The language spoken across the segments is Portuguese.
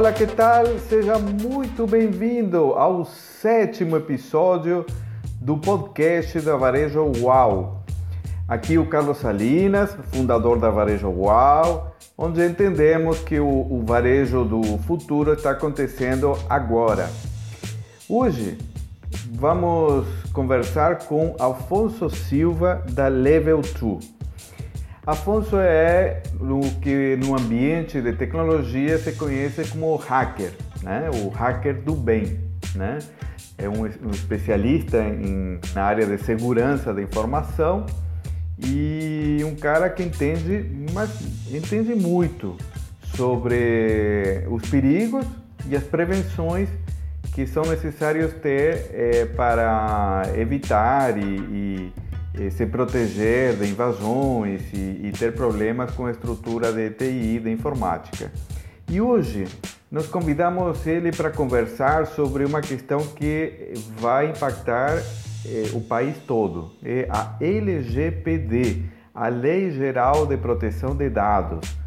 Olá, que tal? Seja muito bem-vindo ao sétimo episódio do podcast da Varejo Uau. Aqui o Carlos Salinas, fundador da Varejo Uau, onde entendemos que o, o varejo do futuro está acontecendo agora. Hoje vamos conversar com Alfonso Silva da Level 2. Afonso é o que no ambiente de tecnologia se conhece como hacker, né? o hacker do bem. Né? É um, um especialista em, na área de segurança da informação e um cara que entende, mas entende muito sobre os perigos e as prevenções que são necessários ter é, para evitar e, e se proteger de invasões e, e, ter problemas com a estrutura de TI, de informática. E hoje nós convidamos ele para conversar sobre uma questão que vai impactar eh, o país todo, é a LGPD, a Lei Geral de Proteção de Dados.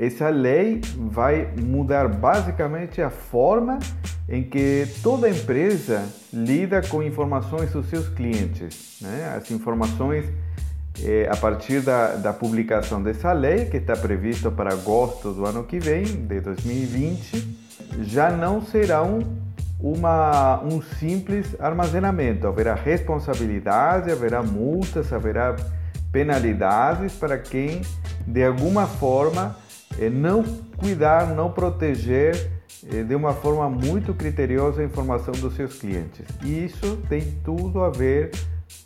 Essa lei vai mudar basicamente a forma em que toda empresa lida com informações dos seus clientes. Né? As informações, é, a partir da, da publicação dessa lei, que está prevista para agosto do ano que vem, de 2020, já não serão uma, um simples armazenamento. Haverá responsabilidade, haverá multas, haverá penalidades para quem, de alguma forma, não cuidar, não proteger é, de uma forma muito criteriosa a informação dos seus clientes. E isso tem tudo a ver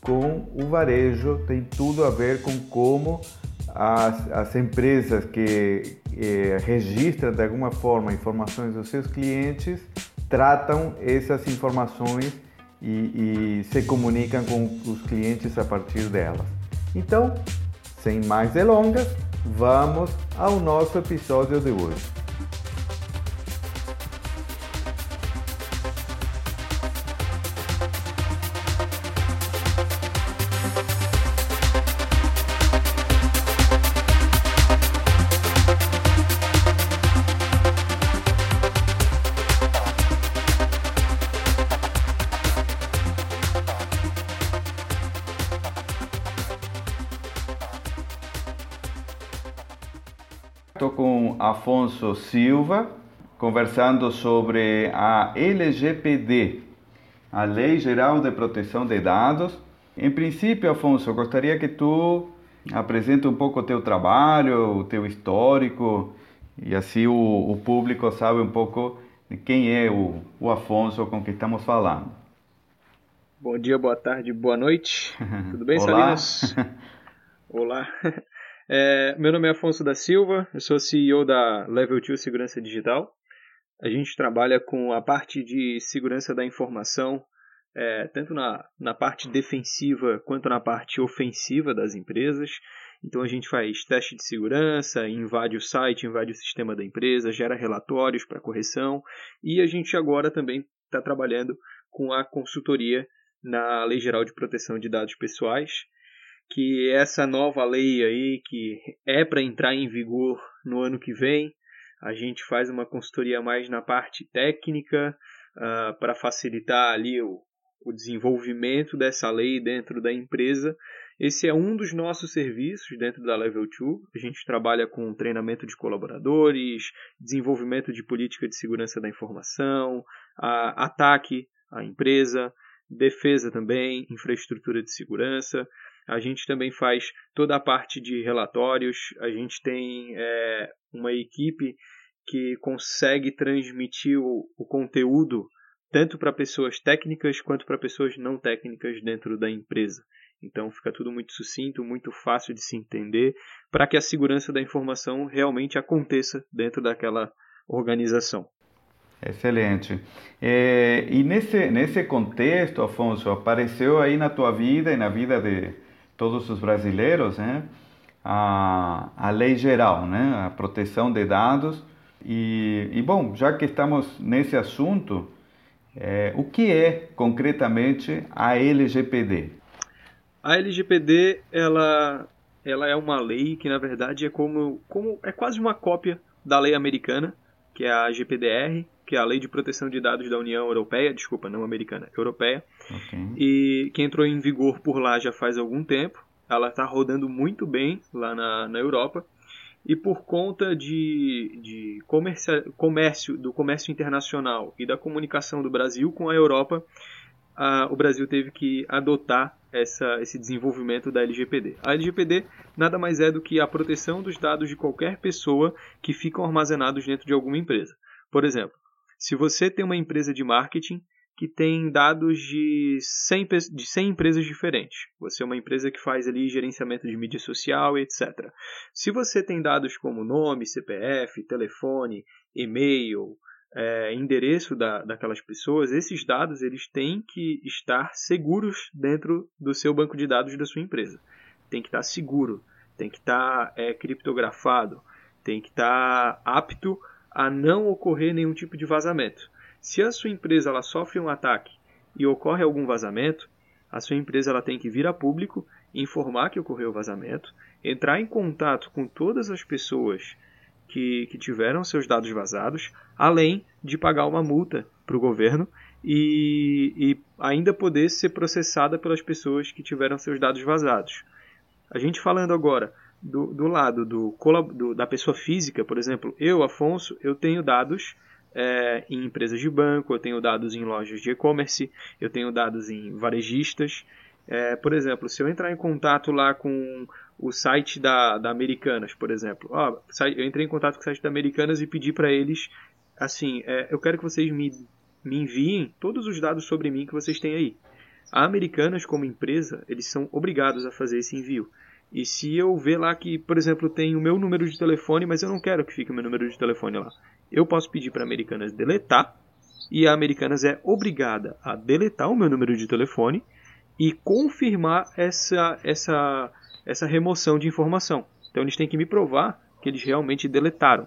com o varejo, tem tudo a ver com como as, as empresas que é, registram de alguma forma informações dos seus clientes tratam essas informações e, e se comunicam com os clientes a partir delas. Então, sem mais delongas, vamos ao nosso episódio de hoje. Afonso Silva conversando sobre a LGPD, a Lei Geral de Proteção de Dados. Em princípio, Afonso, eu gostaria que tu apresente um pouco o teu trabalho, o teu histórico, e assim o, o público sabe um pouco de quem é o, o Afonso com quem estamos falando. Bom dia, boa tarde, boa noite. Tudo bem, Olá. Salinas? Olá. É, meu nome é Afonso da Silva, eu sou CEO da Level 2 Segurança Digital. A gente trabalha com a parte de segurança da informação, é, tanto na, na parte defensiva quanto na parte ofensiva das empresas. Então a gente faz teste de segurança, invade o site, invade o sistema da empresa, gera relatórios para correção e a gente agora também está trabalhando com a consultoria na Lei Geral de Proteção de Dados Pessoais que essa nova lei aí, que é para entrar em vigor no ano que vem, a gente faz uma consultoria mais na parte técnica uh, para facilitar ali o, o desenvolvimento dessa lei dentro da empresa. Esse é um dos nossos serviços dentro da Level 2. A gente trabalha com treinamento de colaboradores, desenvolvimento de política de segurança da informação, ataque à empresa, defesa também, infraestrutura de segurança. A gente também faz toda a parte de relatórios. A gente tem é, uma equipe que consegue transmitir o, o conteúdo tanto para pessoas técnicas quanto para pessoas não técnicas dentro da empresa. Então fica tudo muito sucinto, muito fácil de se entender, para que a segurança da informação realmente aconteça dentro daquela organização. Excelente. É, e nesse, nesse contexto, Afonso, apareceu aí na tua vida e na vida de, todos os brasileiros, né? A, a lei geral, né? A proteção de dados. E, e bom, já que estamos nesse assunto, é, o que é concretamente a LGPD? A LGPD ela, ela é uma lei que na verdade é como, como é quase uma cópia da lei americana, que é a GPDR, que é a Lei de Proteção de Dados da União Europeia, desculpa, não americana, europeia, okay. e que entrou em vigor por lá já faz algum tempo. Ela está rodando muito bem lá na, na Europa e por conta de, de comércio, do comércio internacional e da comunicação do Brasil com a Europa, a, o Brasil teve que adotar essa, esse desenvolvimento da LGPD. A LGPD nada mais é do que a proteção dos dados de qualquer pessoa que ficam armazenados dentro de alguma empresa. Por exemplo, se você tem uma empresa de marketing que tem dados de 100, de 100 empresas diferentes. Você é uma empresa que faz ali gerenciamento de mídia social, etc. Se você tem dados como nome, CPF, telefone, e-mail, é, endereço da, daquelas pessoas, esses dados eles têm que estar seguros dentro do seu banco de dados da sua empresa. Tem que estar seguro, tem que estar é, criptografado, tem que estar apto a não ocorrer nenhum tipo de vazamento. Se a sua empresa ela sofre um ataque e ocorre algum vazamento, a sua empresa ela tem que vir a público, informar que ocorreu o vazamento, entrar em contato com todas as pessoas que, que tiveram seus dados vazados, além de pagar uma multa para o governo e, e ainda poder ser processada pelas pessoas que tiveram seus dados vazados. A gente falando agora do, do lado do, do, da pessoa física, por exemplo, eu, Afonso, eu tenho dados é, em empresas de banco, eu tenho dados em lojas de e-commerce, eu tenho dados em varejistas. É, por exemplo, se eu entrar em contato lá com o site da, da Americanas, por exemplo, ó, eu entrei em contato com o site da Americanas e pedi para eles, assim, é, eu quero que vocês me, me enviem todos os dados sobre mim que vocês têm aí. A Americanas, como empresa, eles são obrigados a fazer esse envio. E se eu ver lá que, por exemplo, tem o meu número de telefone, mas eu não quero que fique o meu número de telefone lá eu posso pedir para a Americanas deletar e a Americanas é obrigada a deletar o meu número de telefone e confirmar essa, essa, essa remoção de informação. Então eles têm que me provar que eles realmente deletaram.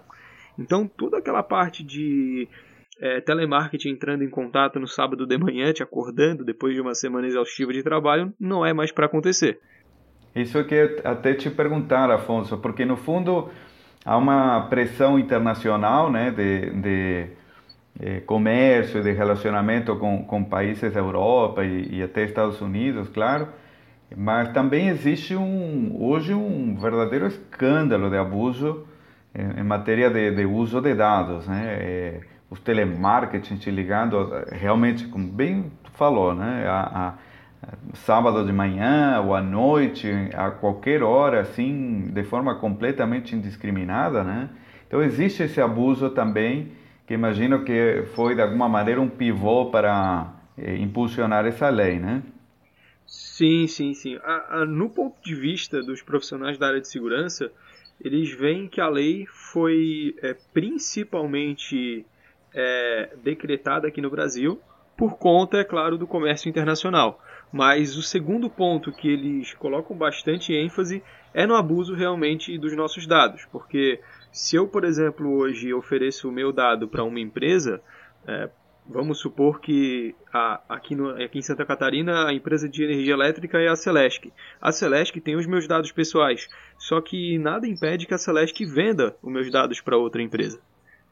Então toda aquela parte de é, telemarketing entrando em contato no sábado de manhã, te acordando depois de uma semana exaustiva de trabalho, não é mais para acontecer. Isso que até te perguntar, Afonso, porque no fundo há uma pressão internacional né, de, de eh, comércio, de relacionamento com, com países da Europa e, e, até Estados Unidos, claro, mas também existe um, hoje um verdadeiro escândalo de abuso em, em matéria de, de, uso de dados. Né? É, os telemarketing te ligando, realmente, como bem tu falou, né? a, a sábado de manhã ou à noite, a qualquer hora, assim, de forma completamente indiscriminada, né? Então existe esse abuso também, que imagino que foi de alguma maneira um pivô para eh, impulsionar essa lei, né? Sim, sim, sim. A, a, no ponto de vista dos profissionais da área de segurança, eles veem que a lei foi é, principalmente é, decretada aqui no Brasil por conta, é claro, do comércio internacional. Mas o segundo ponto que eles colocam bastante ênfase é no abuso realmente dos nossos dados. Porque se eu, por exemplo, hoje ofereço o meu dado para uma empresa, é, vamos supor que a, aqui, no, aqui em Santa Catarina a empresa de energia elétrica é a Celesc. A Celesc tem os meus dados pessoais, só que nada impede que a Celesc venda os meus dados para outra empresa.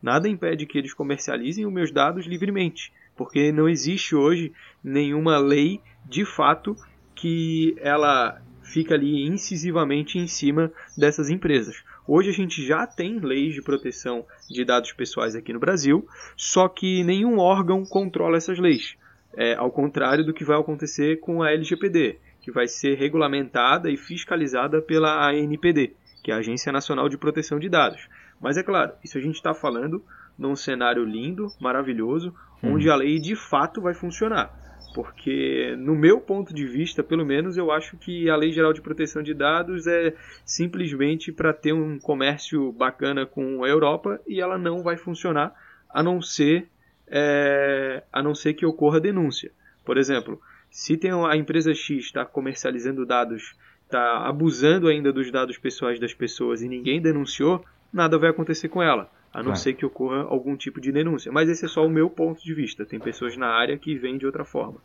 Nada impede que eles comercializem os meus dados livremente, porque não existe hoje nenhuma lei de fato que ela fica ali incisivamente em cima dessas empresas. Hoje a gente já tem leis de proteção de dados pessoais aqui no Brasil, só que nenhum órgão controla essas leis. É, ao contrário do que vai acontecer com a LGPD, que vai ser regulamentada e fiscalizada pela ANPD, que é a Agência Nacional de Proteção de Dados. Mas é claro, isso a gente está falando num cenário lindo, maravilhoso, hum. onde a lei de fato vai funcionar. Porque, no meu ponto de vista, pelo menos, eu acho que a Lei Geral de Proteção de Dados é simplesmente para ter um comércio bacana com a Europa e ela não vai funcionar a não ser, é, a não ser que ocorra denúncia. Por exemplo, se tem a empresa X está comercializando dados, está abusando ainda dos dados pessoais das pessoas e ninguém denunciou, nada vai acontecer com ela a não ser que ocorra algum tipo de denúncia. Mas esse é só o meu ponto de vista. Tem pessoas na área que veem de outra forma.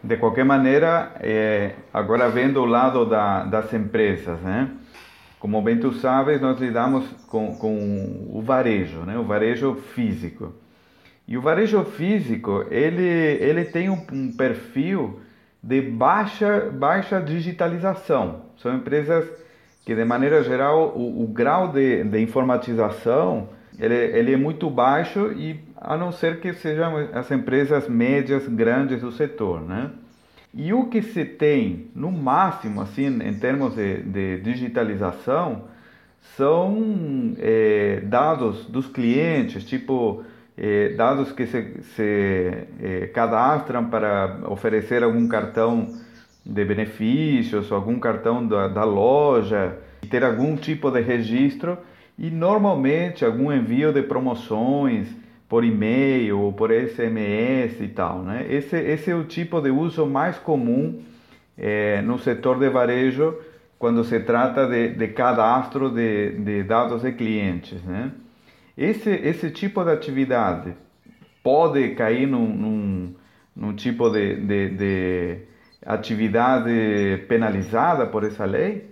De qualquer maneira, é, agora vendo o lado da, das empresas, né? como bem tu sabes, nós lidamos com, com o varejo, né? o varejo físico. E o varejo físico, ele, ele tem um, um perfil de baixa, baixa digitalização. São empresas que, de maneira geral, o, o grau de, de informatização ele, ele é muito baixo e a não ser que sejam as empresas médias, grandes do setor, né? E o que se tem, no máximo, assim, em termos de, de digitalização, são é, dados dos clientes, tipo é, dados que se, se é, cadastram para oferecer algum cartão de benefícios, algum cartão da, da loja, ter algum tipo de registro e normalmente algum envio de promoções por e-mail ou por SMS e tal. Né? Esse, esse é o tipo de uso mais comum é, no setor de varejo quando se trata de, de cadastro de, de dados de clientes. Né? Esse, esse tipo de atividade pode cair num, num, num tipo de, de, de atividade penalizada por essa lei?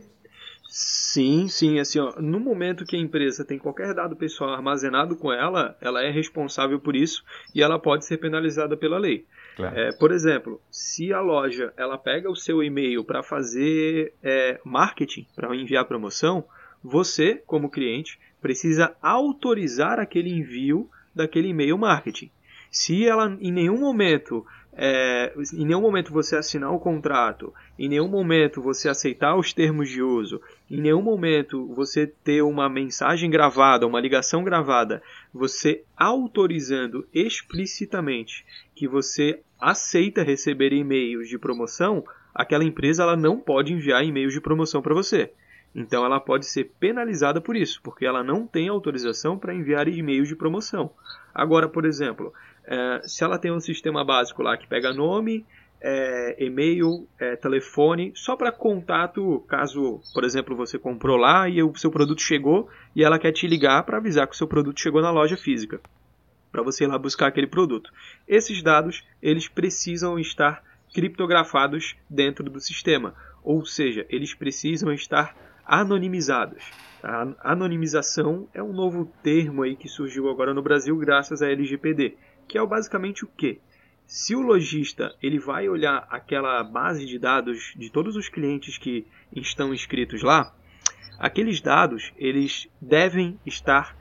Sim, sim, assim, ó, no momento que a empresa tem qualquer dado pessoal armazenado com ela, ela é responsável por isso e ela pode ser penalizada pela lei. Claro. É, por exemplo, se a loja ela pega o seu e-mail para fazer é, marketing, para enviar promoção, você, como cliente, precisa autorizar aquele envio daquele e-mail marketing. Se ela em nenhum momento é, em nenhum momento você assinar o contrato, em nenhum momento você aceitar os termos de uso, em nenhum momento você ter uma mensagem gravada, uma ligação gravada, você autorizando explicitamente que você aceita receber e-mails de promoção, aquela empresa ela não pode enviar e-mails de promoção para você. Então ela pode ser penalizada por isso, porque ela não tem autorização para enviar e-mails de promoção. Agora, por exemplo, é, se ela tem um sistema básico lá que pega nome, é, e-mail, é, telefone, só para contato, caso, por exemplo, você comprou lá e o seu produto chegou e ela quer te ligar para avisar que o seu produto chegou na loja física, para você ir lá buscar aquele produto. Esses dados, eles precisam estar criptografados dentro do sistema, ou seja, eles precisam estar anonimizados. A anonimização é um novo termo aí que surgiu agora no Brasil graças à LGPD que é basicamente o quê? Se o lojista ele vai olhar aquela base de dados de todos os clientes que estão inscritos lá, aqueles dados eles devem estar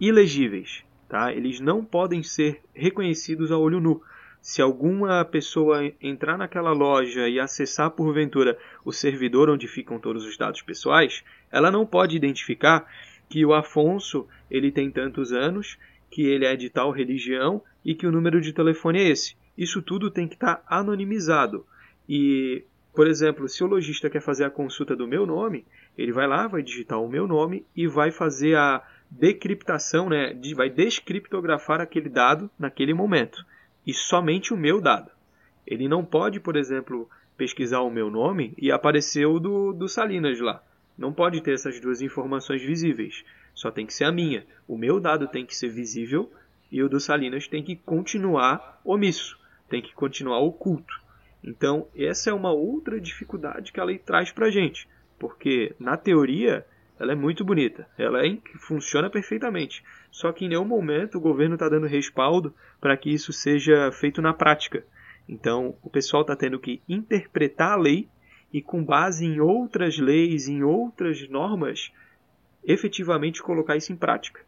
ilegíveis, tá? Eles não podem ser reconhecidos a olho nu. Se alguma pessoa entrar naquela loja e acessar porventura o servidor onde ficam todos os dados pessoais, ela não pode identificar que o Afonso ele tem tantos anos, que ele é de tal religião e que o número de telefone é esse. Isso tudo tem que estar tá anonimizado. E, por exemplo, se o lojista quer fazer a consulta do meu nome, ele vai lá, vai digitar o meu nome e vai fazer a decriptação, né? vai descriptografar aquele dado naquele momento. E somente o meu dado. Ele não pode, por exemplo, pesquisar o meu nome e aparecer o do, do Salinas lá. Não pode ter essas duas informações visíveis. Só tem que ser a minha. O meu dado tem que ser visível e o do Salinas tem que continuar omisso, tem que continuar oculto. Então, essa é uma outra dificuldade que a lei traz para a gente, porque na teoria ela é muito bonita, ela é, funciona perfeitamente, só que em nenhum momento o governo está dando respaldo para que isso seja feito na prática. Então, o pessoal está tendo que interpretar a lei e, com base em outras leis, em outras normas, efetivamente colocar isso em prática.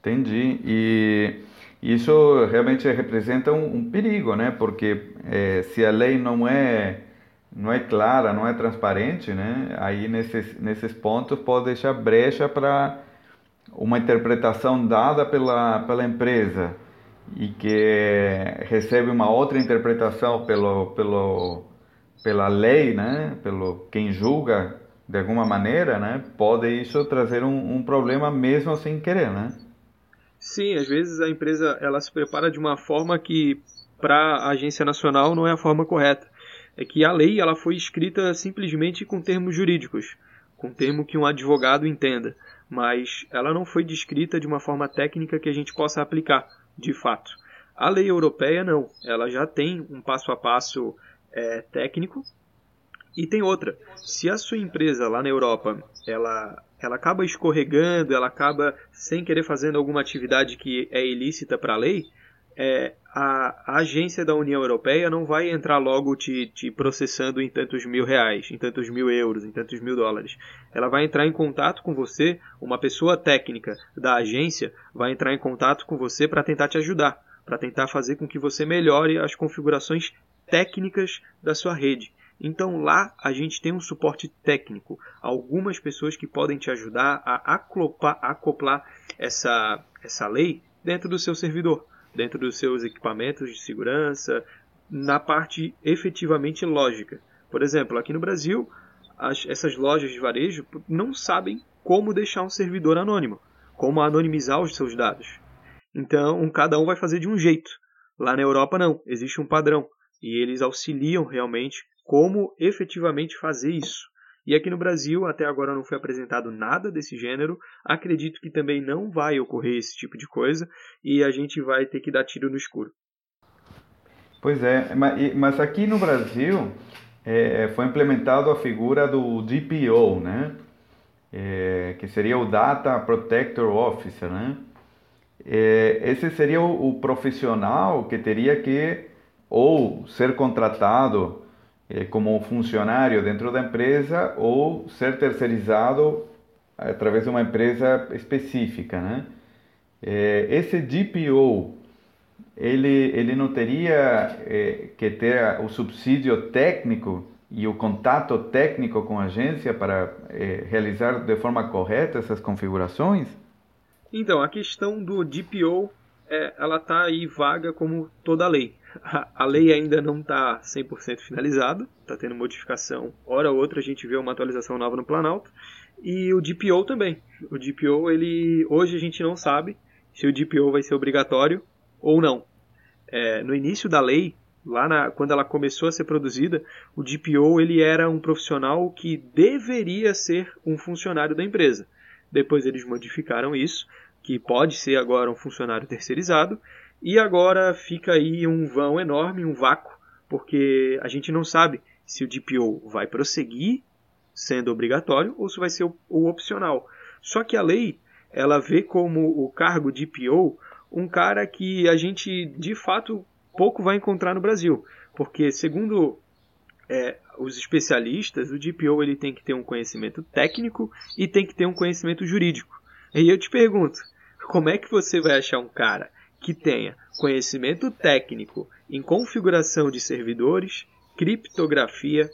Entendi. E isso realmente representa um, um perigo, né? Porque é, se a lei não é não é clara, não é transparente, né? Aí nesses nesses pontos pode deixar brecha para uma interpretação dada pela pela empresa e que recebe uma outra interpretação pelo pelo pela lei, né? Pelo quem julga de alguma maneira, né? Pode isso trazer um, um problema mesmo sem querer, né? Sim, às vezes a empresa ela se prepara de uma forma que para a agência nacional não é a forma correta. É que a lei ela foi escrita simplesmente com termos jurídicos, com termo que um advogado entenda, mas ela não foi descrita de uma forma técnica que a gente possa aplicar, de fato. A lei europeia não, ela já tem um passo a passo é, técnico E tem outra, se a sua empresa lá na Europa, ela, ela acaba escorregando, ela acaba sem querer fazendo alguma atividade que é ilícita para a lei, é, a, agência da União Europeia não vai entrar logo te, te, processando em tantos mil reais, em tantos mil euros, em tantos mil dólares. Ela vai entrar em contato com você, uma pessoa técnica da agência vai entrar em contato com você para tentar te ajudar, para tentar fazer com que você melhore as configurações técnicas da sua rede. Então lá a gente tem um suporte técnico, algumas pessoas que podem te ajudar a acoplar, acoplar essa, essa lei dentro do seu servidor dentro dos seus equipamentos de segurança, na parte efetivamente lógica. Por exemplo, aqui no Brasil, as, essas lojas de varejo não sabem como deixar um servidor anônimo, como anonimizar os seus dados. Então, cada um vai fazer de um jeito. Lá na Europa, não, existe um padrão. E eles auxiliam realmente como efetivamente fazer isso. E aqui no Brasil, até agora não foi apresentado nada desse gênero. Acredito que também não vai ocorrer esse tipo de coisa e a gente vai ter que dar tiro no escuro. Pois é, mas aqui no Brasil é, foi implementado a figura do DPO, né? É, que seria o Data Protector Officer, né? É, esse seria o, o profissional que teria que ou ser contratado eh, como funcionário dentro da empresa ou ser terceirizado através de uma empresa específica, né? Eh, esse DPO ele ele não teria eh, que ter o subsídio técnico e o contato técnico com a agência para realizar de forma correta essas configurações? Então, a questão do DPO, é, ela está aí vaga como toda a lei a lei ainda não está 100% finalizada, está tendo modificação. Hora ou outra a gente vê uma atualização nova no Planalto. E o DPO também. O DPO, ele hoje a gente não sabe se o DPO vai ser obrigatório ou não. É, no início da lei, lá na, quando ela começou a ser produzida, o DPO ele era um profissional que deveria ser um funcionário da empresa. Depois eles modificaram isso, que pode ser agora um funcionário terceirizado, e agora fica aí um vão enorme, um vácuo, porque a gente não sabe se o DPO vai prosseguir sendo obrigatório ou se vai ser o, opcional. Só que a lei ela vê como o cargo DPO um cara que a gente de fato pouco vai encontrar no Brasil, porque segundo é, os especialistas, o DPO ele tem que ter um conhecimento técnico e tem que ter um conhecimento jurídico. E eu te pergunto, como é que você vai achar um cara que tenha conhecimento técnico em configuração de servidores, criptografia,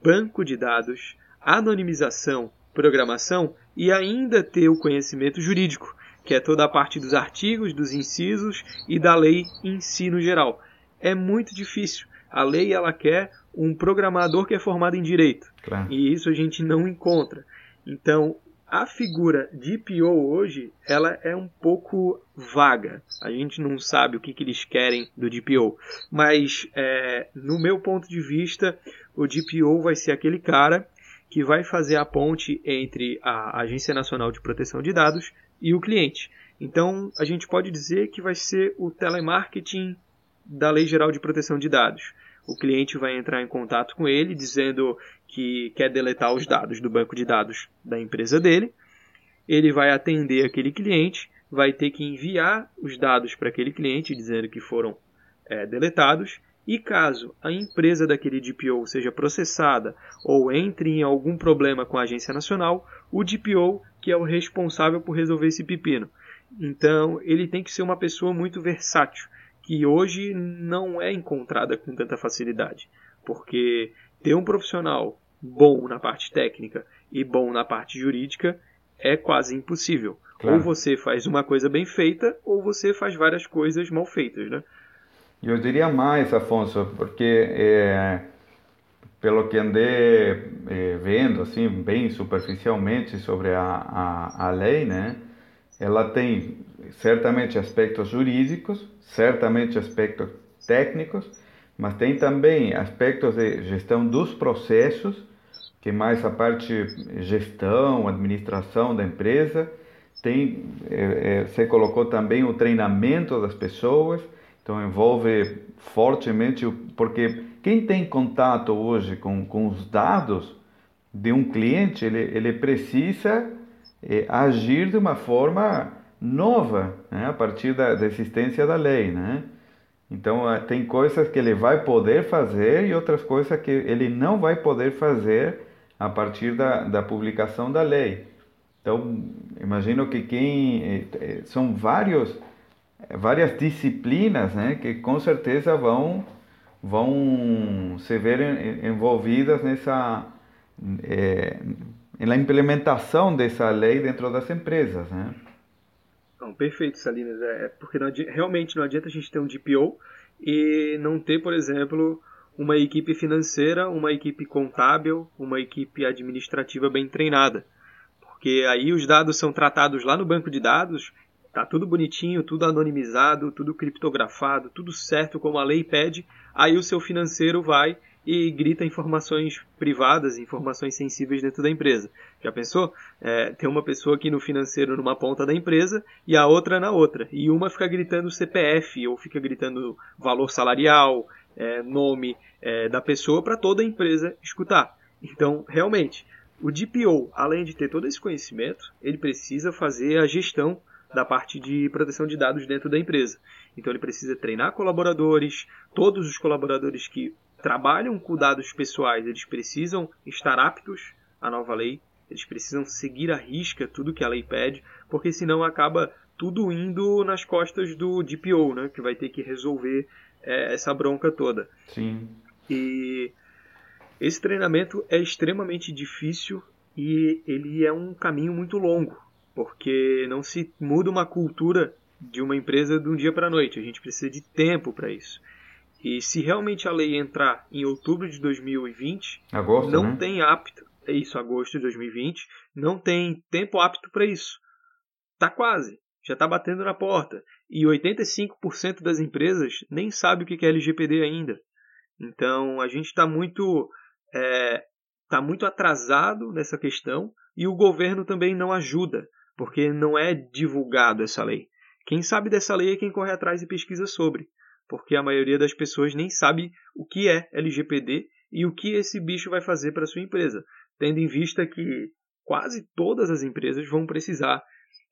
banco de dados, anonimização, programação e ainda ter o conhecimento jurídico, que é toda a parte dos artigos, dos incisos e da lei em si no geral. É muito difícil. A lei ela quer um programador que é formado em direito. Claro. E isso a gente não encontra. Então, a figura de PO hoje, ela é um pouco vaga. A gente não sabe o que, que eles querem do DPO. Mas, é, no meu ponto de vista, o DPO vai ser aquele cara que vai fazer a ponte entre a Agência Nacional de Proteção de Dados e o cliente. Então, a gente pode dizer que vai ser o telemarketing da Lei Geral de Proteção de Dados o cliente vai entrar em contato com ele dizendo que quer deletar os dados do banco de dados da empresa dele. Ele vai atender aquele cliente, vai ter que enviar os dados para aquele cliente dizendo que foram é, deletados. E caso a empresa daquele DPO seja processada ou entre em algum problema com a agência nacional, o DPO que é o responsável por resolver esse pepino. Então ele tem que ser uma pessoa muito versátil que hoje não é encontrada com tanta facilidade, porque ter um profissional bom na parte técnica e bom na parte jurídica é quase impossível. Claro. Ou você faz uma coisa bem feita, ou você faz várias coisas mal feitas, né? Eu diria mais, Afonso, porque é, pelo que andei é, vendo, assim, bem superficialmente sobre a, a, a lei, né? Ela tem certamente aspectos jurídicos, certamente aspectos técnicos, mas tem também aspectos de gestão dos processos, que mais a parte gestão, administração da empresa. Tem, é, é, você colocou também o treinamento das pessoas Então envolve fortemente, porque quem tem contato hoje com, com os dados de um cliente, ele, ele precisa é, agir de uma forma nova, né? a partir da, da, existência da lei, né? Então eh, tem coisas que ele vai poder fazer e outras coisas que ele não vai poder fazer a partir da, da publicação da lei. Então imagino que quem eh, são vários várias disciplinas, né, que com certeza vão vão se ver envolvidas nessa é, na implementação dessa lei dentro das empresas, né? Não, perfeito, Salinas. É, é porque não adianta, realmente não adianta a gente ter um DPO e não ter, por exemplo, uma equipe financeira, uma equipe contábil, uma equipe administrativa bem treinada. Porque aí os dados são tratados lá no banco de dados, tá tudo bonitinho, tudo anonimizado, tudo criptografado, tudo certo como a lei pede. Aí o seu financeiro vai e grita informações privadas, informações sensíveis dentro da empresa. Já pensou? É, tem uma pessoa aqui no financeiro numa ponta da empresa e a outra na outra. E uma fica gritando CPF ou fica gritando valor salarial, é, nome é, da pessoa para toda a empresa escutar. Então, realmente, o DPO, além de ter todo esse conhecimento, ele precisa fazer a gestão da parte de proteção de dados dentro da empresa. Então ele precisa treinar colaboradores, todos os colaboradores que trabalham com dados pessoais, eles precisam estar aptos à nova lei, eles precisam seguir à risca tudo que a lei pede, porque senão acaba tudo indo nas costas do DPO, né, que vai ter que resolver é, essa bronca toda. Sim. E esse treinamento é extremamente difícil e ele é um caminho muito longo, porque não se muda uma cultura de uma empresa de um dia para a noite. A gente precisa de tempo para isso. E se realmente a lei entrar em outubro de 2020, agosto, não né? tem apto, é isso, agosto de 2020, não tem tempo apto para isso. Tá quase, já tá batendo na porta. E 85% das empresas nem sabe o que é LGPD ainda. Então a gente está muito, é, tá muito atrasado nessa questão e o governo também não ajuda, porque não é divulgado essa lei. Quem sabe dessa lei é quem corre atrás e pesquisa sobre porque a maioria das pessoas nem sabe o que é LGPD e o que esse bicho vai fazer para sua empresa, tendo em vista que quase todas as empresas vão precisar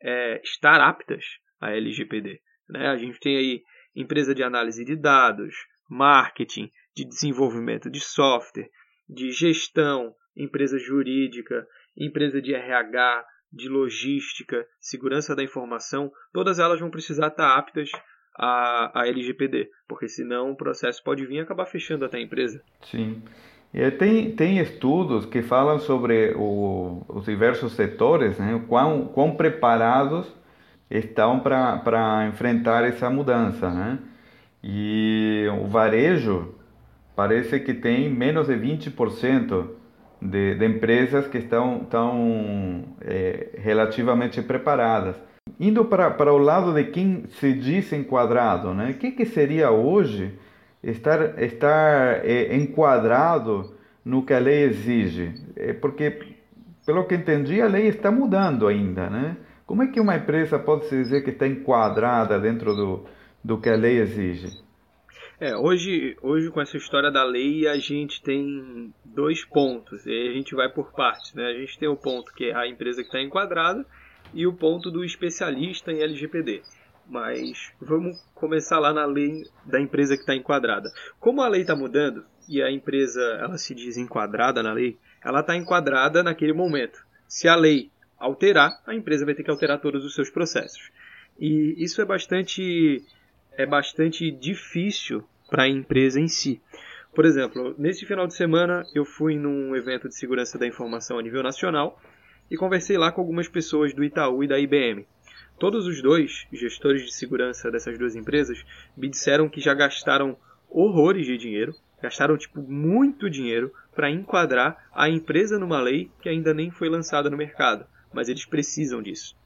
é, estar aptas a LGPD. Né? A gente tem aí empresa de análise de dados, marketing, de desenvolvimento de software, de gestão, empresa jurídica, empresa de RH, de logística, segurança da informação, todas elas vão precisar estar aptas a, a LGPD, porque senão o processo pode vir e acabar fechando até a empresa. Sim. E tem, tem estudos que falam sobre o, os diversos setores, né? quão, quão preparados estão para enfrentar essa mudança. Né? E o varejo parece que tem menos de 20% de, de empresas que estão, estão é, relativamente preparadas. Indo para, para o lado de quem se diz enquadrado, né? o que, que seria hoje estar, estar é, enquadrado no que a lei exige? É porque, pelo que entendi, a lei está mudando ainda. Né? Como é que uma empresa pode se dizer que está enquadrada dentro do, do que a lei exige? É, hoje, hoje com essa história da lei a gente tem dois pontos e a gente vai por partes, né? A gente tem o ponto que é a empresa que está enquadrada e o ponto do especialista em LGPD. Mas vamos começar lá na lei da empresa que está enquadrada. Como a lei está mudando e a empresa ela se diz enquadrada na lei, ela está enquadrada naquele momento. Se a lei alterar, a empresa vai ter que alterar todos os seus processos. E isso é bastante é bastante difícil para a empresa em si. Por exemplo, nesse final de semana eu fui num evento de segurança da informação a nível nacional e conversei lá com algumas pessoas do Itaú e da IBM. Todos os dois, gestores de segurança dessas duas empresas, me disseram que já gastaram horrores de dinheiro, gastaram tipo muito dinheiro para enquadrar a empresa numa lei que ainda nem foi lançada no mercado, mas eles precisam disso.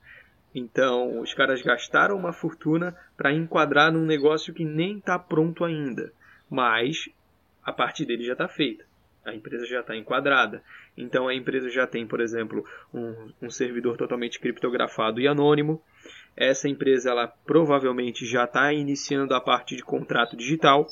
Então, os caras gastaram uma fortuna para enquadrar num negócio que nem está pronto ainda, mas a parte dele já está feita a empresa já está enquadrada. Então a empresa já tem, por exemplo, um, um, servidor totalmente criptografado e anônimo. essa empresa ela provavelmente já está iniciando a parte de contrato digital,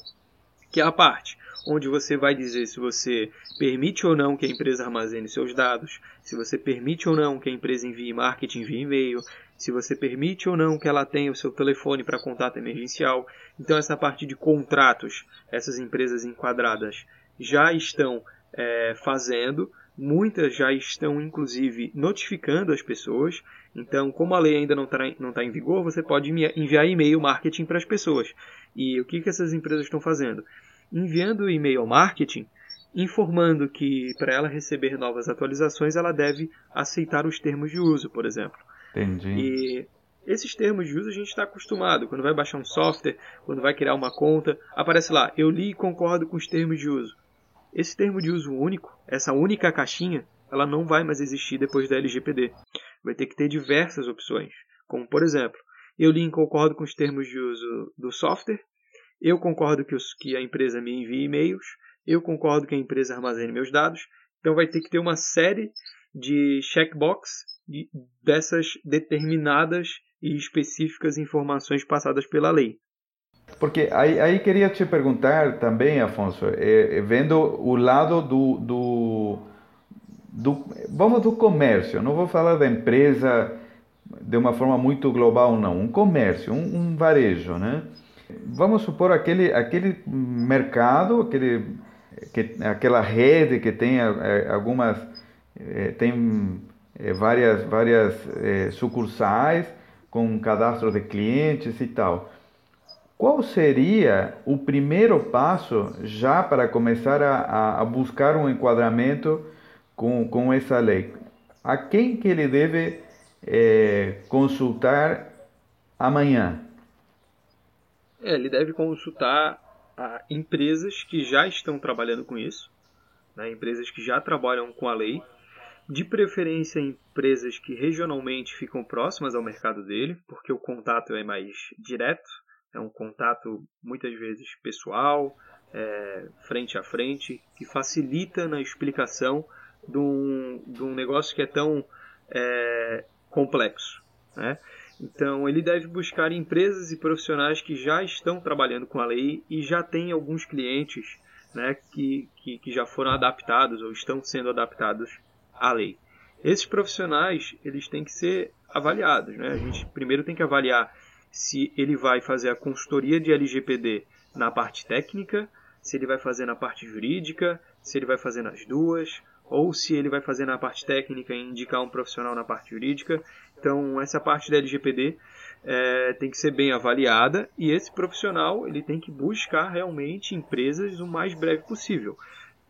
que é a parte onde você vai dizer se você permite ou não que a empresa armazene seus dados, se você permite ou não que a empresa envie marketing via e-mail, se você permite ou não que ela tenha o seu telefone para contato emergencial. Então, essa parte de contratos, essas empresas enquadradas já estão é, fazendo, muitas já estão inclusive notificando as pessoas. Então, como a lei ainda não está não tá em vigor, você pode enviar e-mail marketing para as pessoas. E o que, que essas empresas estão fazendo? Enviando e-mail marketing, informando que para ela receber novas atualizações, ela deve aceitar os termos de uso, por exemplo. Entendi. E esses termos de uso a gente está acostumado. Quando vai baixar um software, quando vai criar uma conta, aparece lá, eu li e concordo com os termos de uso. Esse termo de uso único, essa única caixinha, ela não vai mais existir depois da LGPD. Vai ter que ter diversas opções, como por exemplo, eu li e concordo com os termos de uso do software, eu concordo que, os, que a empresa me envie e-mails, eu concordo que a empresa armazene meus dados. Então vai ter que ter uma série de checkbox de, dessas determinadas e específicas informações passadas pela lei. Porque aí, aí queria te perguntar também, Afonso, é, vendo o lado do, do, do, vamos do comércio, não vou falar da empresa de uma forma muito global, não, um comércio, um, um varejo, né? Vamos supor aquele, aquele mercado, aquele, que, aquela rede que tem é, algumas, tem várias, várias sucursais com cadastro de clientes e tal. Qual seria o primeiro passo já para começar a, a buscar um enquadramento com, com essa lei? A quem que ele deve é, consultar amanhã? É, ele deve consultar empresas que já estão trabalhando com isso, né, empresas que já trabalham com a lei, de preferência empresas que regionalmente ficam próximas ao mercado dele, porque o contato é mais direto, é um contato muitas vezes pessoal, é, frente a frente, que facilita na explicação de um, de um negócio que é tão é, complexo. Né? Então, ele deve buscar empresas e profissionais que já estão trabalhando com a lei e já têm alguns clientes né, que, que, que já foram adaptados ou estão sendo adaptados à lei. Esses profissionais eles têm que ser avaliados. Né? A gente primeiro tem que avaliar se ele vai fazer a consultoria de LGPD na parte técnica, se ele vai fazer na parte jurídica, se ele vai fazer nas duas, ou se ele vai fazer na parte técnica e indicar um profissional na parte jurídica. Então, essa parte da LGPD é, tem que ser bem avaliada e esse profissional ele tem que buscar realmente empresas o mais breve possível.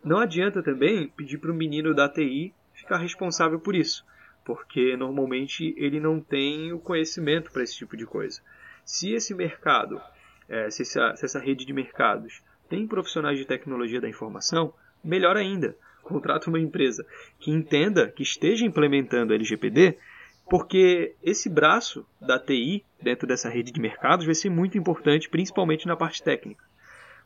Não adianta também pedir para o menino da TI ficar responsável por isso, porque normalmente ele não tem o conhecimento para esse tipo de coisa. Se esse mercado, é, se, essa, se essa rede de mercados tem profissionais de tecnologia da informação, melhor ainda, contrata uma empresa que entenda, que esteja implementando LGPD, porque esse braço da TI dentro dessa rede de mercados vai ser muito importante, principalmente na parte técnica.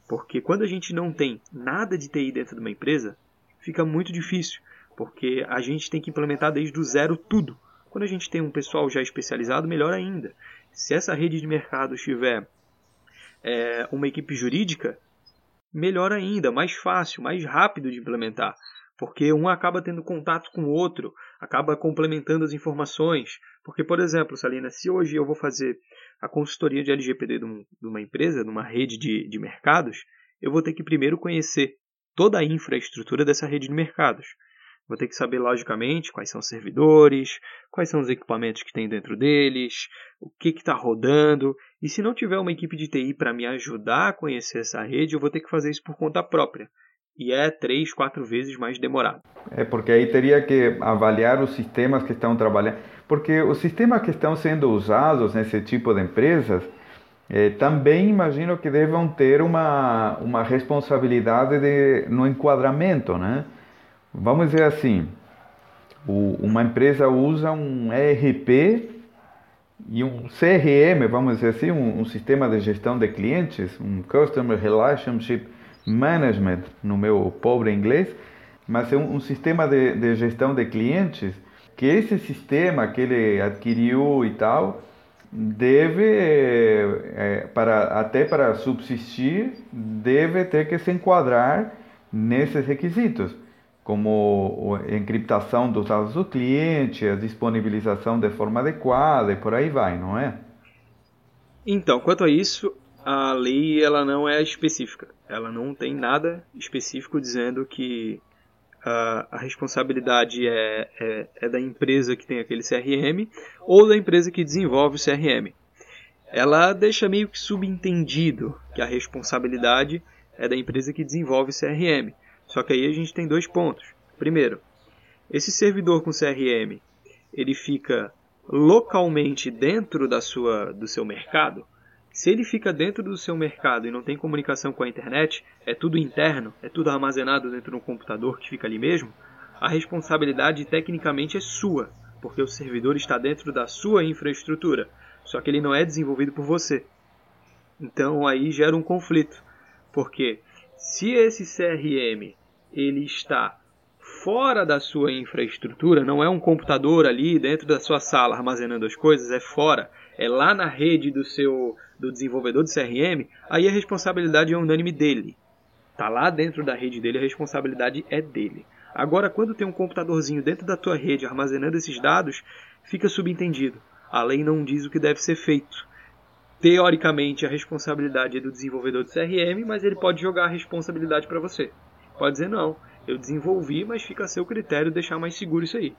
Porque quando a gente não tem nada de TI dentro de uma empresa, fica muito difícil, porque a gente tem que implementar desde o zero tudo. Quando a gente tem um pessoal já especializado, melhor ainda. Se essa rede de mercados tiver é, uma equipe jurídica, melhor ainda, mais fácil, mais rápido de implementar, porque um acaba tendo contato com o outro, acaba complementando as informações. Porque, por exemplo, Salina, se hoje eu vou fazer a consultoria de LGPD de, uma empresa, de uma rede de, de mercados, eu vou ter que primeiro conhecer toda a infraestrutura dessa rede de mercados. Vou ter que saber, logicamente, quais são os servidores, quais são os equipamentos que tem dentro deles, o que está rodando. E se não tiver uma equipe de TI para me ajudar a conhecer essa rede, eu vou ter que fazer isso por conta própria. E é três, quatro vezes mais demorado. É porque aí teria que avaliar os sistemas que estão trabalhando. Porque os sistemas que estão sendo usados nesse tipo de empresas eh, também imagino que devam ter uma, uma responsabilidade de, no enquadramento, né? Vamos dizer assim, o, uma empresa usa um ERP e um CRM, vamos dizer assim, um, um, sistema de gestão de clientes, um Customer Relationship Management, no meu pobre inglês, mas é um, um sistema de, de, gestão de clientes que esse sistema que ele adquiriu e tal, deve, é, para, até para subsistir, deve ter que se enquadrar nesses requisitos, como a encriptação dos dados do cliente, a disponibilização de forma adequada e por aí vai, não é? Então, quanto a isso, a lei ela não é específica. Ela não tem nada específico dizendo que a, a responsabilidade é, é, é, da empresa que tem aquele CRM ou da empresa que desenvolve o CRM. Ela deixa meio que subentendido que a responsabilidade é da empresa que desenvolve o CRM. Só que aí a gente tem dois pontos. Primeiro, esse servidor com CRM ele fica localmente dentro da sua, do seu mercado, se ele fica dentro do seu mercado e não tem comunicação com a internet, é tudo interno, é tudo armazenado dentro de um computador que fica ali mesmo, a responsabilidade tecnicamente é sua, porque o servidor está dentro da sua infraestrutura, só que ele não é desenvolvido por você. Então aí gera um conflito, porque se esse CRM ele está fora da sua infraestrutura, não é um computador ali dentro da sua sala armazenando as coisas, é fora, é lá na rede do seu do desenvolvedor do CRM, aí a responsabilidade é unânime dele. Tá lá dentro da rede dele, a responsabilidade é dele. Agora, quando tem um computadorzinho dentro da tua rede armazenando esses dados, fica subentendido. A lei não diz o que deve ser feito. Teoricamente, a responsabilidade é do desenvolvedor do CRM, mas ele pode jogar a responsabilidade para você. Pode dizer não, eu desenvolvi, mas fica a seu critério deixar mais seguro isso aí.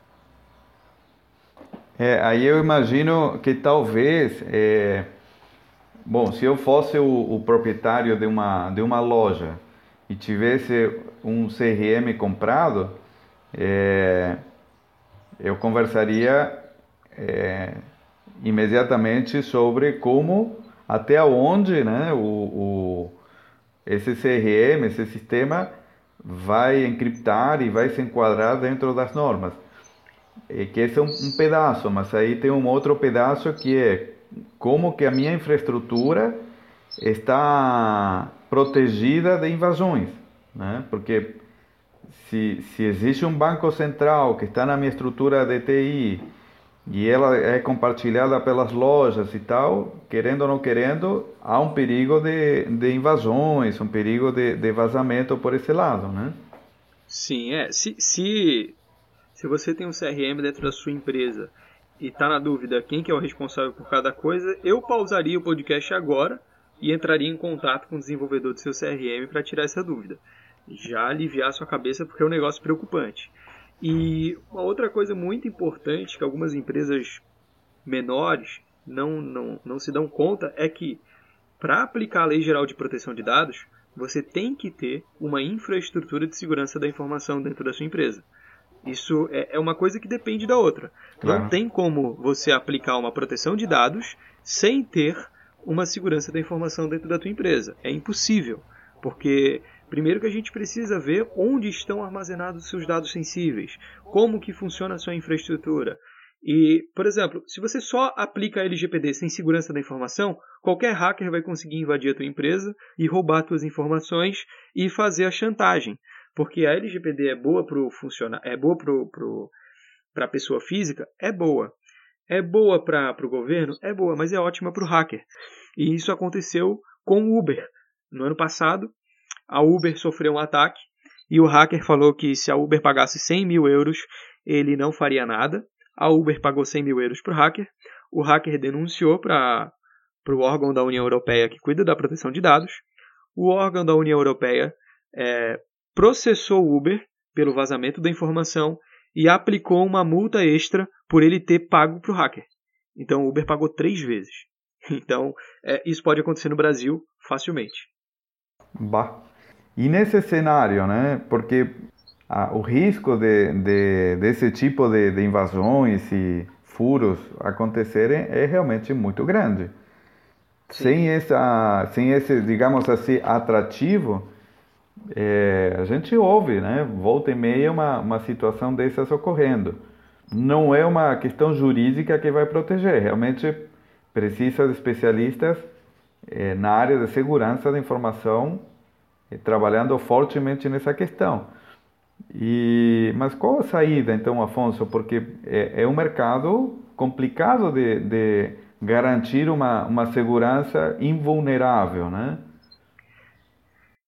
É, aí eu imagino que talvez, é, bom, se eu fosse o, o, proprietário de uma, de uma loja e tivesse um CRM comprado, é, eu conversaria é, imediatamente sobre como, até onde né, o, o, esse CRM, esse sistema vai encriptar e vai se enquadrar dentro das normas. E que esse é um, um pedaço, mas aí tem um outro pedaço que é como que a minha infraestrutura está protegida de invasões, né? Porque se, se existe um banco central que está na minha estrutura de TI e ela é compartilhada pelas lojas e tal, querendo ou não querendo, há um perigo de, de invasões, um perigo de, de vazamento por esse lado, né? Sim, é. Se, se, se você tem um CRM dentro da sua empresa e está na dúvida quem que é o responsável por cada coisa, eu pausaria o podcast agora e entraria em contato com o desenvolvedor do seu CRM para tirar essa dúvida. Já aliviar sua cabeça porque é um negócio preocupante. E uma outra coisa muito importante que algumas empresas menores não, não, não se dão conta é que para aplicar a Lei Geral de Proteção de Dados, você tem que ter uma infraestrutura de segurança da informação dentro da sua empresa. Isso é, é uma coisa que depende da outra. Claro. Não tem como você aplicar uma proteção de dados sem ter uma segurança da informação dentro da tua empresa. É impossível, porque Primeiro que a gente precisa ver onde estão armazenados seus dados sensíveis, como que funciona a sua infraestrutura. E, por exemplo, se você só aplica LGPD sem segurança da informação, qualquer hacker vai conseguir invadir a tua empresa e roubar tuas informações e fazer a chantagem. Porque a LGPD é boa para funcionar, é boa para a pessoa física, é boa. É boa para o governo, é boa, mas é ótima para o hacker. E isso aconteceu com o Uber. No ano passado, a Uber sofreu um ataque e o hacker falou que se a Uber pagasse 100 mil euros, ele não faria nada. A Uber pagou 100 mil euros para o hacker. O hacker denunciou para o órgão da União Europeia que cuida da proteção de dados. O órgão da União Europeia é, processou o Uber pelo vazamento da informação e aplicou uma multa extra por ele ter pago para o hacker. Então o Uber pagou três vezes. Então é, isso pode acontecer no Brasil facilmente. Bah. E nesse cenário, né, porque ah, o risco de, de, desse tipo de, de invasões e furos acontecerem é realmente muito grande. Sem, essa, sem esse, digamos assim, atrativo, é, a gente ouve, né? Volta e meia uma, uma situação dessas ocorrendo. Não é uma questão jurídica que vai proteger, realmente precisa de especialistas é, na área de segurança da informação trabalhando fortemente nessa questão. E, mas qual a saída, então, Afonso? Porque é, é um mercado complicado de, de, garantir uma, uma segurança invulnerável, né?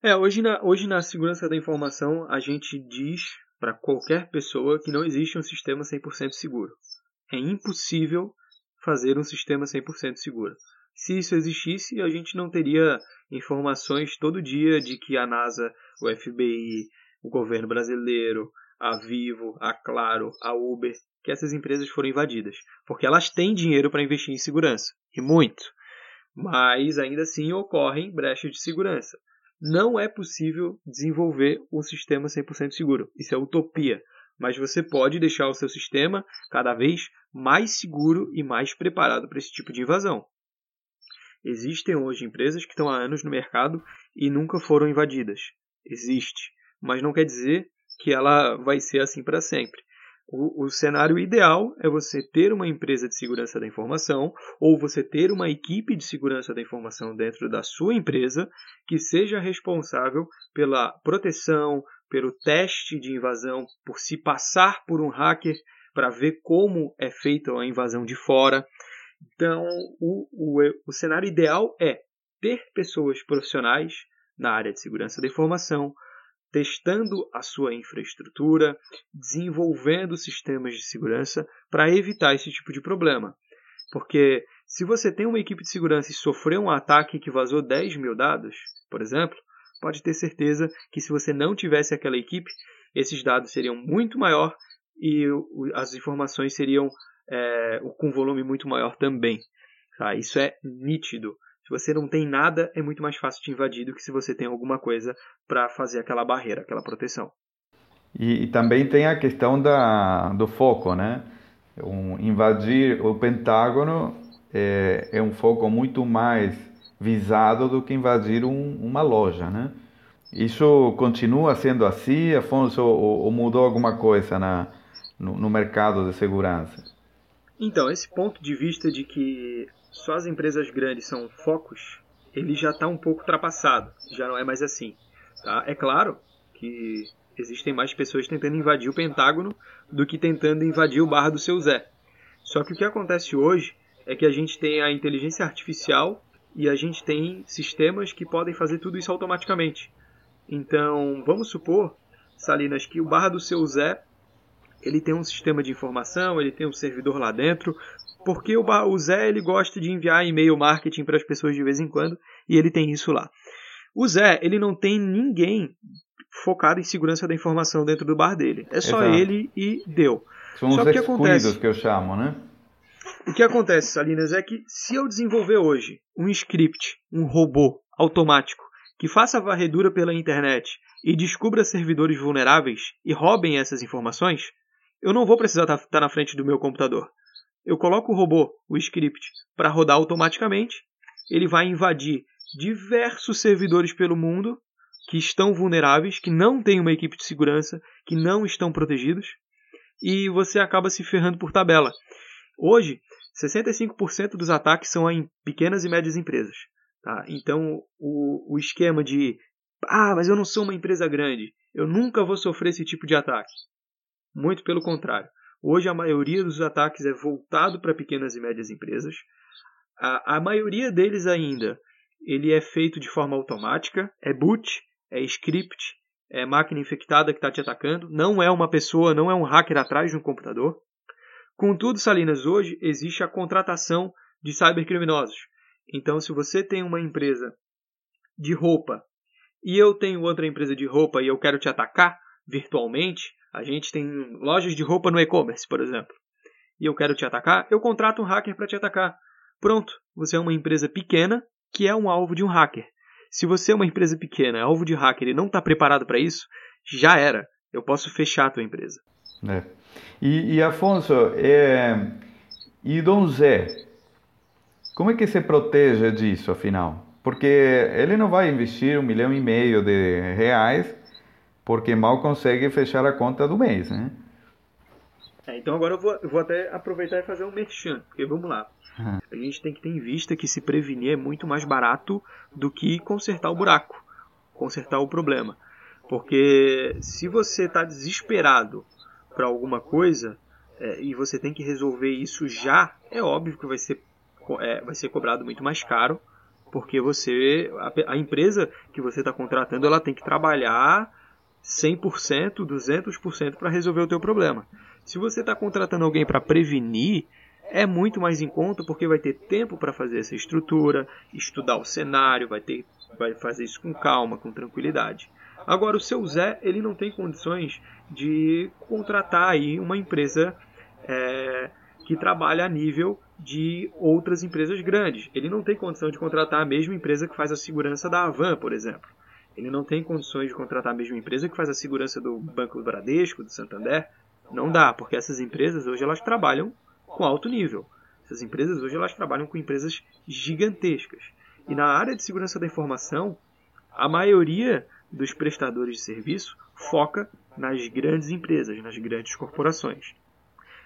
É, hoje na, hoje na segurança da informação a gente diz para qualquer pessoa que não existe um sistema 100% seguro. É impossível fazer um sistema 100% seguro. Se isso existisse, a gente não teria informações todo dia de que a NASA, o FBI, o governo brasileiro, a Vivo, a Claro, a Uber, que essas empresas foram invadidas, porque elas têm dinheiro para investir em segurança, e muito. Mas ainda assim ocorrem brechas de segurança. Não é possível desenvolver um sistema 100% seguro. Isso é utopia. Mas você pode deixar o seu sistema cada vez mais seguro e mais preparado para esse tipo de invasão. Existem hoje empresas que estão há anos no mercado e nunca foram invadidas. Existe. Mas não quer dizer que ela vai ser assim para sempre. O, o, cenário ideal é você ter uma empresa de segurança da informação ou você ter uma equipe de segurança da informação dentro da sua empresa que seja responsável pela proteção, pelo teste de invasão, por se passar por um hacker para ver como é feita a invasão de fora. Então, o, o, o cenário ideal é ter pessoas profissionais na área de segurança da informação testando a sua infraestrutura, desenvolvendo sistemas de segurança para evitar esse tipo de problema. Porque se você tem uma equipe de segurança e sofreu um ataque que vazou 10 mil dados, por exemplo, pode ter certeza que se você não tivesse aquela equipe, esses dados seriam muito maior e as informações seriam é, com volume muito maior também. Tá? Isso é nítido. Se você não tem nada, é muito mais fácil de invadir do que se você tem alguma coisa para fazer aquela barreira, aquela proteção. E, e, também tem a questão da, do foco, né? Um, invadir o Pentágono é, é, um foco muito mais visado do que invadir um, uma loja, né? Isso continua sendo assim, Afonso, ou, ou mudou alguma coisa na, no, no mercado de segurança? Então, esse ponto de vista de que só as empresas grandes são focos, ele já está um pouco ultrapassado, já não é mais assim. Tá? É claro que existem mais pessoas tentando invadir o Pentágono do que tentando invadir o bar do seu Zé. Só que o que acontece hoje é que a gente tem a inteligência artificial e a gente tem sistemas que podem fazer tudo isso automaticamente. Então, vamos supor, Salinas, que o bar do seu Zé ele tem um sistema de informação, ele tem um servidor lá dentro, porque o, o Zé ele gosta de enviar e-mail marketing para as pessoas de vez em quando e ele tem isso lá. O Zé ele não tem ninguém focado em segurança da informação dentro do bar dele. É só Exato. ele e deu. São os que acontece, que eu chamo, né? O que acontece, Salinas, é que se eu desenvolver hoje um script, um robô automático que faça varredura pela internet e descubra servidores vulneráveis e roubem essas informações, eu não vou precisar estar tá, tá na frente do meu computador eu coloco o robô, o script, para rodar automaticamente. Ele vai invadir diversos servidores pelo mundo que estão vulneráveis, que não têm uma equipe de segurança, que não estão protegidos, e você acaba se ferrando por tabela. Hoje, 65% dos ataques são em pequenas e médias empresas. Tá? Então, o, o esquema de ah, mas eu não sou uma empresa grande, eu nunca vou sofrer esse tipo de ataque. Muito pelo contrário. Hoje a maioria dos ataques é voltado para pequenas e médias empresas. A, a maioria deles ainda ele é feito de forma automática, é boot, é script, é máquina infectada que está te atacando, não é uma pessoa, não é um hacker atrás de um computador. Contudo, Salinas, hoje existe a contratação de cybercriminosos. Então, se você tem uma empresa de roupa e eu tenho outra empresa de roupa e eu quero te atacar virtualmente, a gente tem lojas de roupa no e-commerce, por exemplo. E eu quero te atacar, eu contrato um hacker para te atacar. Pronto, você é uma empresa pequena que é um alvo de um hacker. Se você é uma empresa pequena, é alvo de hacker e não está preparado para isso, já era. Eu posso fechar a tua empresa. É. E, e, Afonso, é... e Dom Zé, como é que se protege disso, afinal? Porque ele não vai investir um milhão e meio de reais porque mal consegue fechar a conta do mês, né? É, então agora eu vou, eu vou, até aproveitar e fazer um merchan, porque vamos lá. Uhum. A gente tem que ter em vista que se prevenir é muito mais barato do que consertar o buraco, consertar o problema. Porque se você está desesperado para alguma coisa é, e você tem que resolver isso já, é óbvio que vai ser é, vai ser cobrado muito mais caro, porque você a, a empresa que você está contratando ela tem que trabalhar 100%, 200% para resolver o teu problema. Se você está contratando alguém para prevenir, é muito mais em conta porque vai ter tempo para fazer essa estrutura, estudar o cenário, vai ter vai fazer isso com calma, com tranquilidade. Agora o seu Zé, ele não tem condições de contratar aí uma empresa é, que trabalha a nível de outras empresas grandes. Ele não tem condição de contratar a mesma empresa que faz a segurança da Avan, por exemplo. Ele não tem condições de contratar a mesma empresa que faz a segurança do Banco do Bradesco, do Santander. Não dá, porque essas empresas hoje elas trabalham com alto nível. Essas empresas hoje elas trabalham com empresas gigantescas. E na área de segurança da informação, a maioria dos prestadores de serviço foca nas grandes empresas, nas grandes corporações.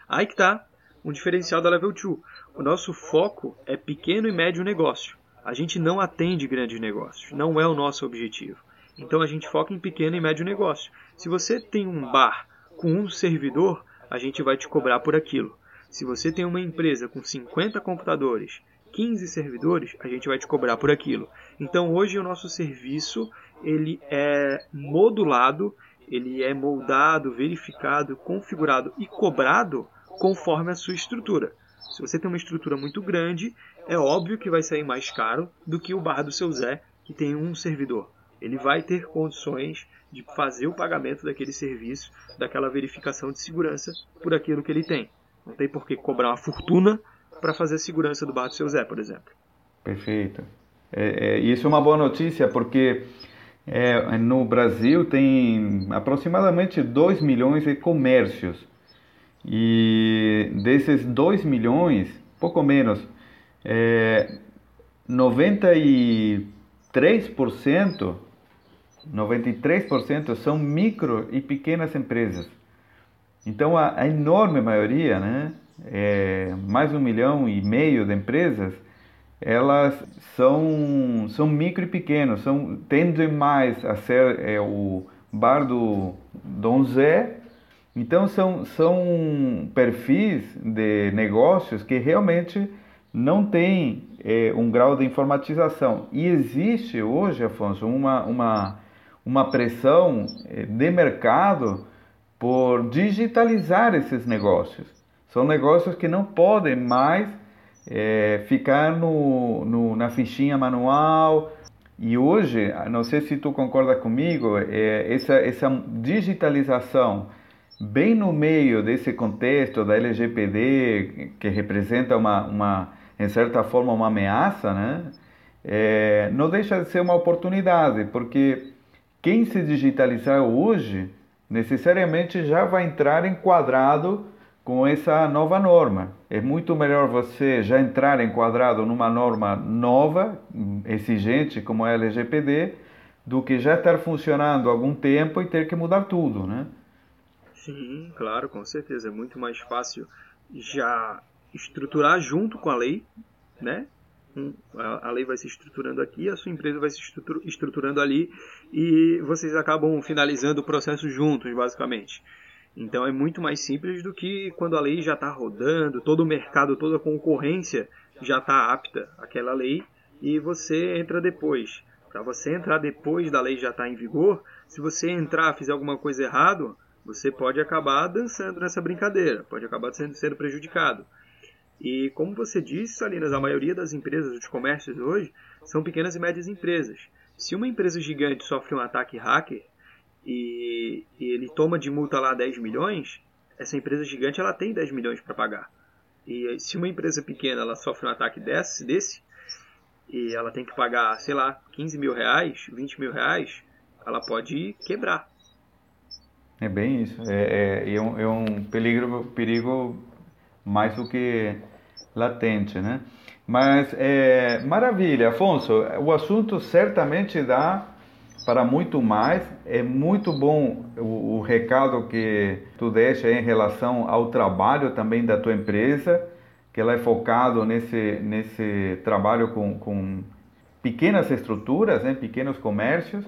Aí que está um diferencial da Level 2. O nosso foco é pequeno e médio negócio. A gente não atende grandes negócios, não é o nosso objetivo. Então a gente foca em pequeno e médio negócio. Se você tem um bar com um servidor, a gente vai te cobrar por aquilo. Se você tem uma empresa com 50 computadores, 15 servidores, a gente vai te cobrar por aquilo. Então hoje o nosso serviço ele é modulado, ele é moldado, verificado, configurado e cobrado conforme a sua estrutura. Se você tem uma estrutura muito grande, é óbvio que vai sair mais caro do que o bar do seu Zé, que tem um servidor. Ele vai ter condições de fazer o pagamento daquele serviço, daquela verificação de segurança por aquilo que ele tem. Não tem por que cobrar uma fortuna para fazer a segurança do bar do seu Zé, por exemplo. Perfeito. É, é, isso é uma boa notícia porque é, no Brasil tem aproximadamente 2 milhões de comércios e desses 2 milhões, pouco menos, é, 93%, 93% são micro e pequenas empresas. Então a, a enorme maioria, né, é, mais um milhão e meio de empresas, elas são, são micro e pequenas, são, tendem mais a ser é, o bar do Dom Zé então são, são perfis de negócios que realmente não têm é, um grau de informatização. E existe hoje, Afonso, uma, uma, uma pressão é, de mercado por digitalizar esses negócios. São negócios que não podem mais é, ficar no, no, na fichinha manual. E hoje, não sei se tu concorda comigo, é, essa, essa digitalização bem no meio desse contexto da LGPD, que representa uma, uma em certa forma, uma ameaça, né? É, não deixa de ser uma oportunidade, porque quem se digitalizar hoje necessariamente já vai entrar enquadrado com essa nova norma. É muito melhor você já entrar enquadrado numa norma nova, exigente como a LGPD, do que já estar funcionando há algum tempo e ter que mudar tudo, né? Sim, claro, com certeza. É muito mais fácil já estruturar junto com a lei, né? A lei vai se estruturando aqui, a sua empresa vai se estruturando ali e vocês acabam finalizando o processo juntos, basicamente. Então é muito mais simples do que quando a lei já está rodando, todo o mercado, toda a concorrência já está apta àquela lei e você entra depois. Para você entrar depois da lei já estar tá em vigor, se você entrar fizer alguma coisa errada, você pode acabar dançando nessa brincadeira, pode acabar sendo, sendo prejudicado. E como você disse, Salinas, a maioria das empresas, dos comércios hoje, são pequenas e médias empresas. Se uma empresa gigante sofre um ataque hacker e, e ele toma de multa lá 10 milhões, essa empresa gigante ela tem 10 milhões para pagar. E se uma empresa pequena ela sofre um ataque desse, desse e ela tem que pagar, sei lá, 15 mil reais, 20 mil reais, ela pode quebrar. É bem isso. É, é, é, um, é um perigo, perigo mais do que latente, né? Mas é, maravilha, Afonso. O assunto certamente dá para muito mais. É muito bom o, o recado que tu deixa em relação ao trabalho também da tua empresa, que ela é focado nesse nesse trabalho com, com pequenas estruturas, né? pequenos comércios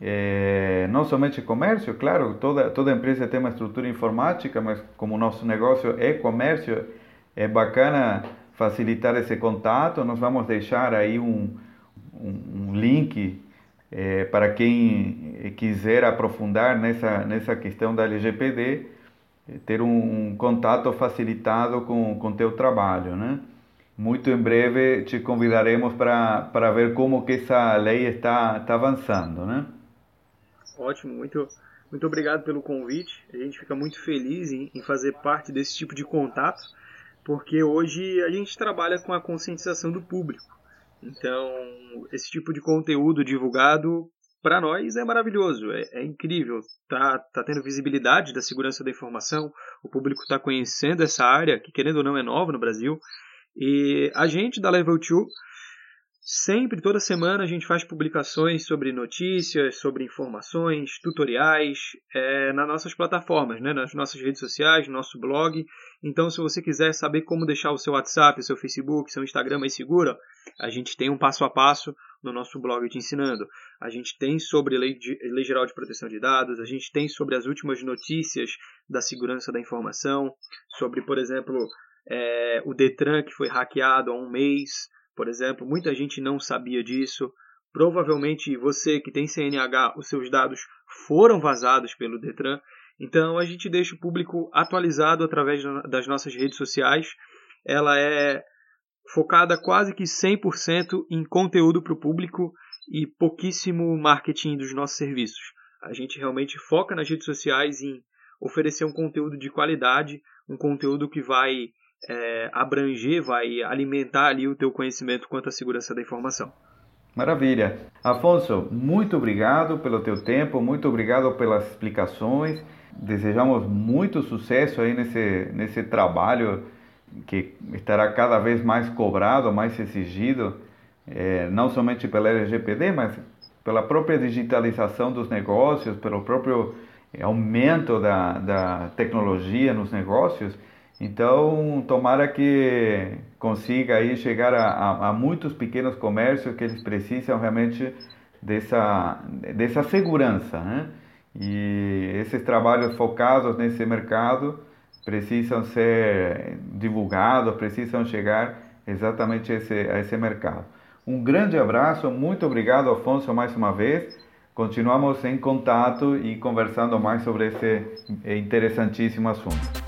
é, não somente comércio, claro, toda, toda empresa tem uma estrutura informática, mas como o nosso negócio é comércio, é bacana facilitar esse contato, nós vamos deixar aí um, um, um link é, para quem quiser aprofundar nessa, nessa questão da LGPD, ter um, um contato facilitado com o teu trabalho, né? Muito em breve te convidaremos para, para ver como que essa lei está, está avançando, né? Ótimo, muito, muito obrigado pelo convite. A gente fica muito feliz em, em fazer parte desse tipo de contato, porque hoje a gente trabalha com a conscientização do público. Então, esse tipo de conteúdo divulgado para nós é maravilhoso, é, é, incrível. Tá, tá tendo visibilidade da segurança da informação, o público está conhecendo essa área, que querendo ou não é nova no Brasil. E a gente da Level 2 Sempre, toda semana, a gente faz publicações sobre notícias, sobre informações, tutoriais é, nas nossas plataformas, né? nas nossas redes sociais, no nosso blog. Então, se você quiser saber como deixar o seu WhatsApp, o seu Facebook, seu Instagram mais seguro, a gente tem um passo a passo no nosso blog te ensinando. A gente tem sobre lei, de, lei geral de proteção de dados, a gente tem sobre as últimas notícias da segurança da informação, sobre, por exemplo, é, o Detran que foi hackeado há um mês. Por exemplo, muita gente não sabia disso. Provavelmente você que tem CNH, os seus dados foram vazados pelo Detran. Então a gente deixa o público atualizado através das nossas redes sociais. Ela é focada quase que 100% em conteúdo para o público e pouquíssimo marketing dos nossos serviços. A gente realmente foca nas redes sociais em oferecer um conteúdo de qualidade, um conteúdo que vai é, abranger, vai alimentar ali o teu conhecimento quanto à segurança da informação. Maravilha. Afonso, muito obrigado pelo teu tempo, muito obrigado pelas explicações. Desejamos muito sucesso aí nesse, nesse trabalho que estará cada vez mais cobrado, mais exigido, é, não somente pela LGPD, mas pela própria digitalização dos negócios, pelo próprio aumento da, da tecnologia nos negócios. Então, tomara que consiga aí chegar a, a, a, muitos pequenos comércios que eles precisam realmente dessa, dessa segurança, né? E esses trabalhos focados nesse mercado precisam ser divulgados, precisam chegar exatamente a esse, a esse mercado. Um grande abraço, muito obrigado, Afonso, mais uma vez. Continuamos em contato e conversando mais sobre esse interessantíssimo assunto.